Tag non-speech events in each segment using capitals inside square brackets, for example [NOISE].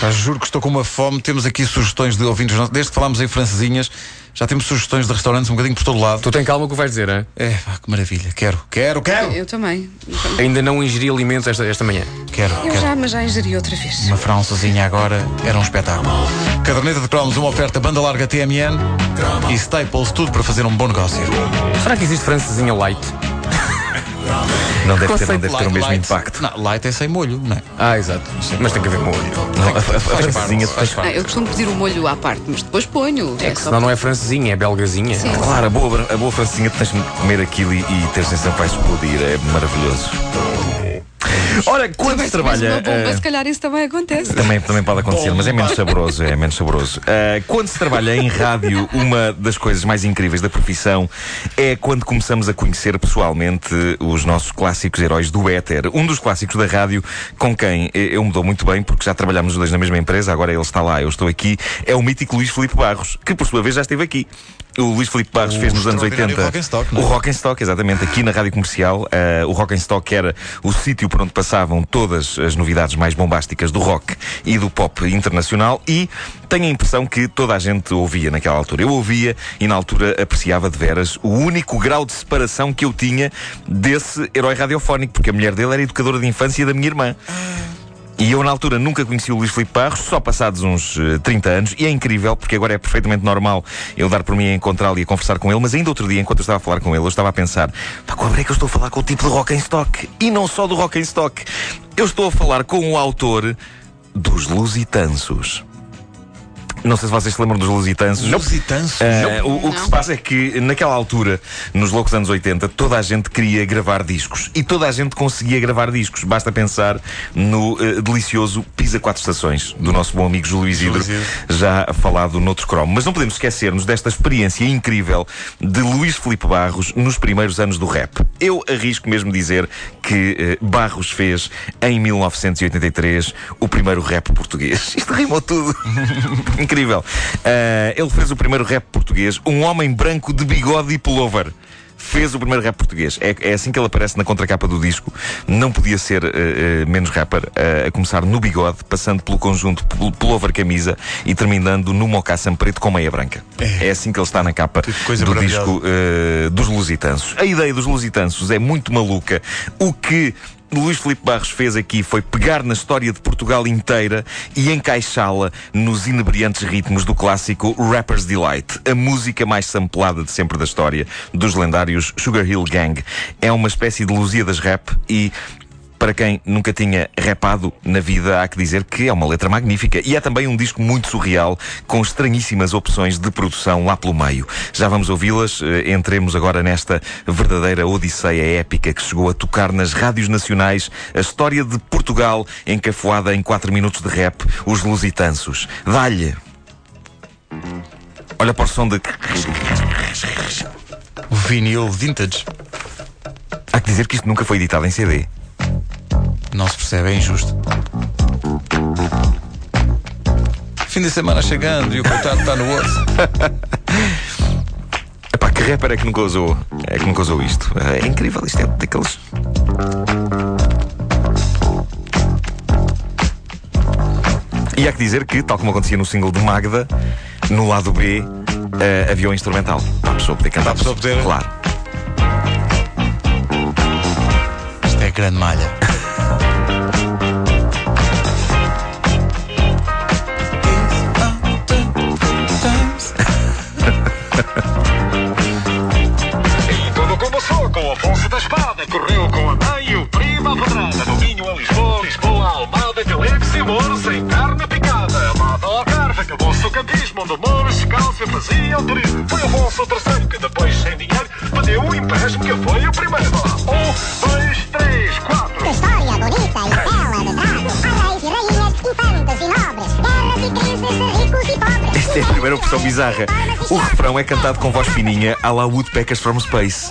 Pá, juro que estou com uma fome. Temos aqui sugestões de ouvintes. Desde que falámos em francesinhas, já temos sugestões de restaurantes um bocadinho por todo lado. Tu tem calma o que vais dizer, hein? É, pá, que maravilha. Quero, quero, quero. Eu também. Ainda não ingeri alimentos esta, esta manhã. Quero, Eu quero. já, mas já ingeri outra vez. Uma francesinha agora era um espetáculo. Caderneta de cromos, uma oferta banda larga TMN e Staples, tudo para fazer um bom negócio. Será que existe francesinha light? Não deve ter, não deve ter o mesmo light. impacto. Não, light é sem molho, não é? Ah, exato. Mas tem que haver molho. Não, a, a, a Faz parte, francesinha faz Ah, parte. eu costumo pedir o molho à parte, mas depois ponho. É só Senão não é francesinha, é belgazinha. Sim. Claro, a boa, a boa francesinha tens de comer aquilo e, e ter a sensação que vai explodir. É maravilhoso. Ora, quando se Mas uma trabalha. bomba, eh, se calhar isso também acontece. Também, também pode acontecer, mas é menos saboroso, é menos saboroso. Ah, quando se trabalha em rádio, uma das coisas mais incríveis da profissão é quando começamos a conhecer pessoalmente os nossos clássicos heróis do éter. Um dos clássicos da rádio com quem eu me dou muito bem, porque já trabalhámos os dois na mesma empresa, agora ele está lá, eu estou aqui, é o mítico Luís Filipe Barros, que por sua vez já esteve aqui. O Luís Filipe Barros O fez nos anos extraordinário 80 Rock and Stock, não o é? Rock and Stock, exatamente, aqui na Rádio Comercial. Ah, o Rock and Stock era o sítio por onde passavam todas as novidades mais bombásticas do rock e do pop internacional e tenho a impressão que toda a gente ouvia naquela altura. Eu ouvia e na altura apreciava de veras o único grau de separação que eu tinha desse herói radiofónico, porque a mulher dele era educadora de infância da minha irmã. E eu, na altura, nunca conheci o Luís Filipe Barros, só passados uns eh, 30 anos, e é incrível, porque agora é perfeitamente normal eu dar por mim a encontrá-lo e a conversar com ele, mas ainda outro dia, enquanto eu estava a falar com ele, eu estava a pensar, pá, como é que eu estou a falar com o tipo do Rock and Stock? E não só do Rock and Stock. Eu estou a falar com o autor dos Lusitânsos. Não sei se vocês se lembram dos Lusitânsos. Lusitâncio. Eh, o, o que se passa é que naquela altura, nos loucos anos 80, toda a gente queria gravar discos e toda a gente conseguia gravar discos. Basta pensar no eh, delicioso Pisa Quatro Estações do nosso bom amigo Júlio Isidro, Isidro. já falado noutro cromo. Mas não podemos esquecer-nos desta experiência incrível de Luís Filipe Barros nos primeiros anos do rap. Eu arrisco mesmo dizer que eh, Barros fez em 1983 o primeiro rap português. [LAUGHS] Isto rimou tudo. Incrível. Ah, ele fez o primeiro rap português, um homem branco de bigode e pullover. Fez o primeiro rap português. É, é assim que ele aparece na contracapa do disco. Não podia ser eh, eh, menos rapper. eh, a começar no bigode, passando pelo conjunto pul- pullover camisa e terminando no mocassin preto com meia branca. É, assim que ele está na capa do disco dos Lusitânsos. A ideia dos Lusitânsos é muito maluca. O que Luís Filipe Barros fez aqui foi pegar na história de Portugal inteira e encaixá-la nos inebriantes ritmos do clássico Rapper's Delight, a música mais samplada de sempre da história dos lendários Sugar Hill Gang. É uma espécie de Lusíadas rap e para quem nunca tinha rapado na vida, há que dizer que é uma letra magnífica. E é também um disco muito surreal, com estranhíssimas opções de produção lá pelo meio. Já vamos ouvi-las. eh, Entremos agora nesta verdadeira odisseia épica que chegou a tocar nas rádios nacionais a história de Portugal, encafuada em 4 minutos de rap, os Lusitânsos. Dá-lhe! Olha para o som de. Vinil vintage. Há que dizer que isto nunca foi editado em CD. Não se percebe, é injusto. Fim de semana chegando e o coitado está no outro. [LAUGHS] Epá, que rapper é que nunca usou? É que nunca usou isto. É incrível, isto é daqueles. E há que dizer que, tal como acontecia no single de Magda, no lado B eh, havia o instrumental. Para a pessoa poder cantar. Para a pessoa poder- Claro. Isto é grande malha. E tudo começou com o Afonso da Espada. Correu com a mãe e o primo à pedrada. Fazia o turismo. Foi Afonso o terceiro que depois, sem dinheiro, pediu o empréstimo que foi o primeiro. Um, dois, três, quatro. História bonita e bela de trás. Há reis e rainhas, infantas e nobres, guerras e crises ricos e pobres. Esta é a primeira opção bizarra. O refrão é cantado com voz fininha à la Woodpeckers from Space.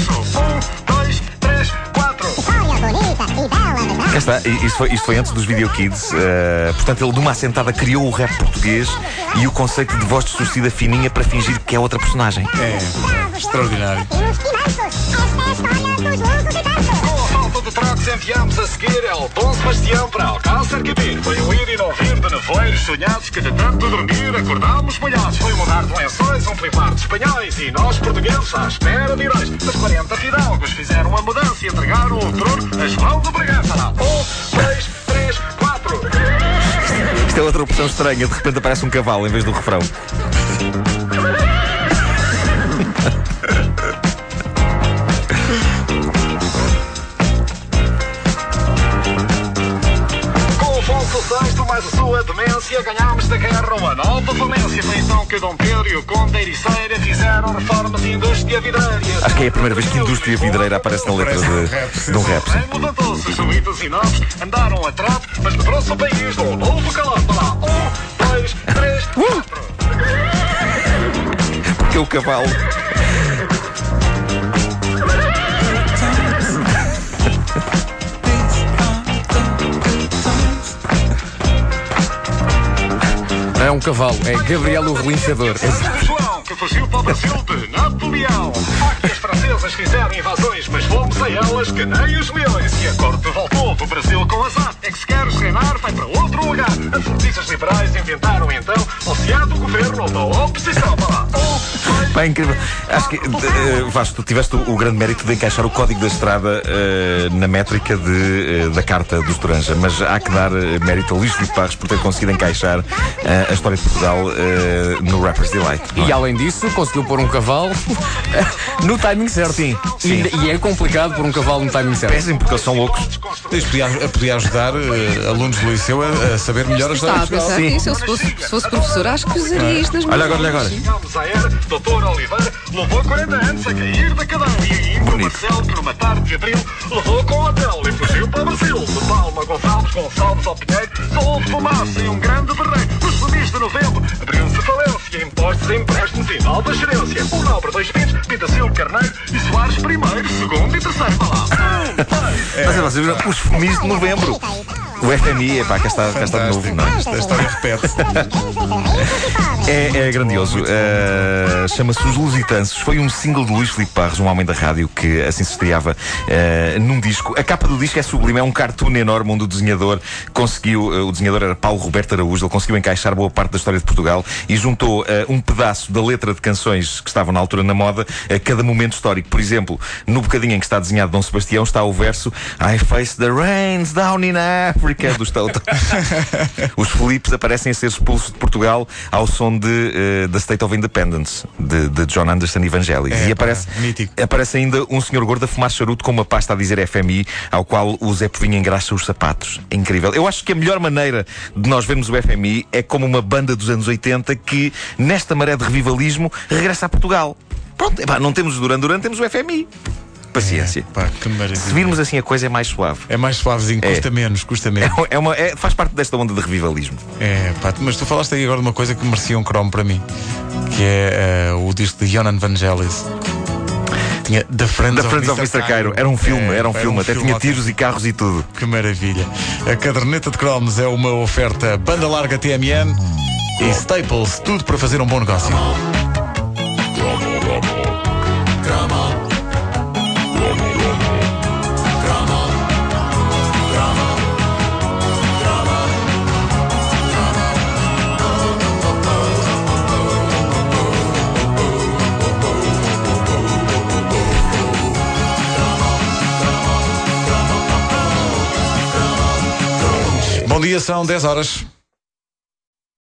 está, isto foi, isto foi antes dos videokids. eh, portanto, ele de uma assentada criou o rap português e o conceito de voz distorcida fininha para fingir que é outra personagem. É, extraordinário. Enviamos a seguir El Dom Sebastião para Alcácer Quibir. Foi o ir e não vir de nevoeiros sonhados que de tanto dormir acordámos molhados. Foi mudar de lençóis, um flipar de espanhóis e nós portugueses à espera de heróis. Mas 40 fidalgos fizeram a mudança e entregaram o trono a João de Bragança. Um, dois, três, quatro. Isto é outra opção estranha, de repente aparece um cavalo em vez do refrão. Sua demência ganhámos da guerra uma nova valência. Foi então que Dom Pedro e o Conde Ericeira fizeram reformas de indústria vidreira. Acho que é a primeira vez que indústria vidreira aparece na letra de, de um rap. os suídos e novos andaram a trapo, mas o país um novo calor. Lá, um, dois, três, quatro. [LAUGHS] Porque o cavalo. É um cavalo, é Gabriel o Relinchador. João, que fugiu para o Brasil de Napoleão. As francesas fizeram invasões, mas fomos a elas que nem os leões. E a corte voltou do Brasil com azar. É que se queres reinar, vai para outro lugar. As notícias liberais inventaram então o do governo da oposição. Lá, Pá, incrível. Acho que, eh, Vasco, tu tiveste o, o grande mérito de encaixar o código da estrada eh, na métrica de, eh, da carta do Estoranja, mas há que dar mérito a Luís Filipe Parres por ter conseguido encaixar a história de Portugal no Rapper's Delight. não é? E além disso, conseguiu pôr um cavalo [LAUGHS] no timing certo. Sim, E, sim. e é complicado pôr um cavalo no timing certo. Péssimo, porque eles são loucos. Isto podia, podia ajudar alunos do liceu a, a saber melhor a história de Portugal. Sim. nisso. Eu, se fosse, se fosse professor, acho que usaria isto nas Olha agora, olha agora. Doutor Oliveira levou 40 anos a cair da cadeira. E ainda. Marcelo, que numa tarde de abril, levou com o hotel e fugiu para o Brasil. De Palma, Gonçalves, Gonçalves ao Pinheiro, só houve fumaça e um grande barreiro. Nos fumis de novembro, abriu-se falência, impostos, empréstimos e nova gerência. O nobre dois pintos, Pita Silva Carneiro e Soares primeiro, segundo e terceiro. Vai lá. Dois, Mas é, vocês viram os fumis de novembro. O FMI, epá, cá está, cá está de novo. Não é? Esta história repete-se. [LAUGHS] É, é grandioso. Uh, Chama-se Os Lusitanos. Foi um single de Luís Filipe Parres, um homem da rádio, que assim se estreava uh, num disco. A capa do disco é sublime, é um cartoon enorme onde o desenhador conseguiu, uh, o desenhador era Paulo Roberto Araújo, ele conseguiu encaixar boa parte da história de Portugal e juntou um pedaço da letra de canções que estavam na altura na moda a cada momento histórico. Por exemplo, no bocadinho em que está desenhado Dom Sebastião está o verso I face the rains down in Africa dos [LAUGHS] Toto. Os Filipes aparecem a ser expulsos de Portugal ao som de eh, The State of Independence, de, de John Anderson Evangelis. É, e pá, aparece, mítico. aparece ainda um senhor gordo a fumar charuto com uma pasta a dizer FMI, ao qual o Zé Povinho engraxa os sapatos. É incrível. Eu acho que a melhor maneira de nós vermos o FMI é como uma banda dos anos 80 que, nesta maré de revivalismo, regressa a Portugal. Pronto, epá, não temos o Duran Duran, temos o FMI. Paciência. Pá, que maravilha. Se virmos assim a coisa é mais suave. É mais suavezinho, custa menos, custa menos. É uma, é- faz parte desta onda de revivalismo. É, pá, mas tu falaste aí agora de uma coisa que merecia um cromo para mim, que é eh, o disco de Jonan Vangelis. Tinha The Friends, Da Friends of Mr. Cairo. Era um filme, É, era um filme. Até tinha filme tiros e carros e tudo. Que maravilha. A caderneta de cromos é uma oferta banda larga TMN e Staples, tudo para fazer um bom negócio. São 10 horas.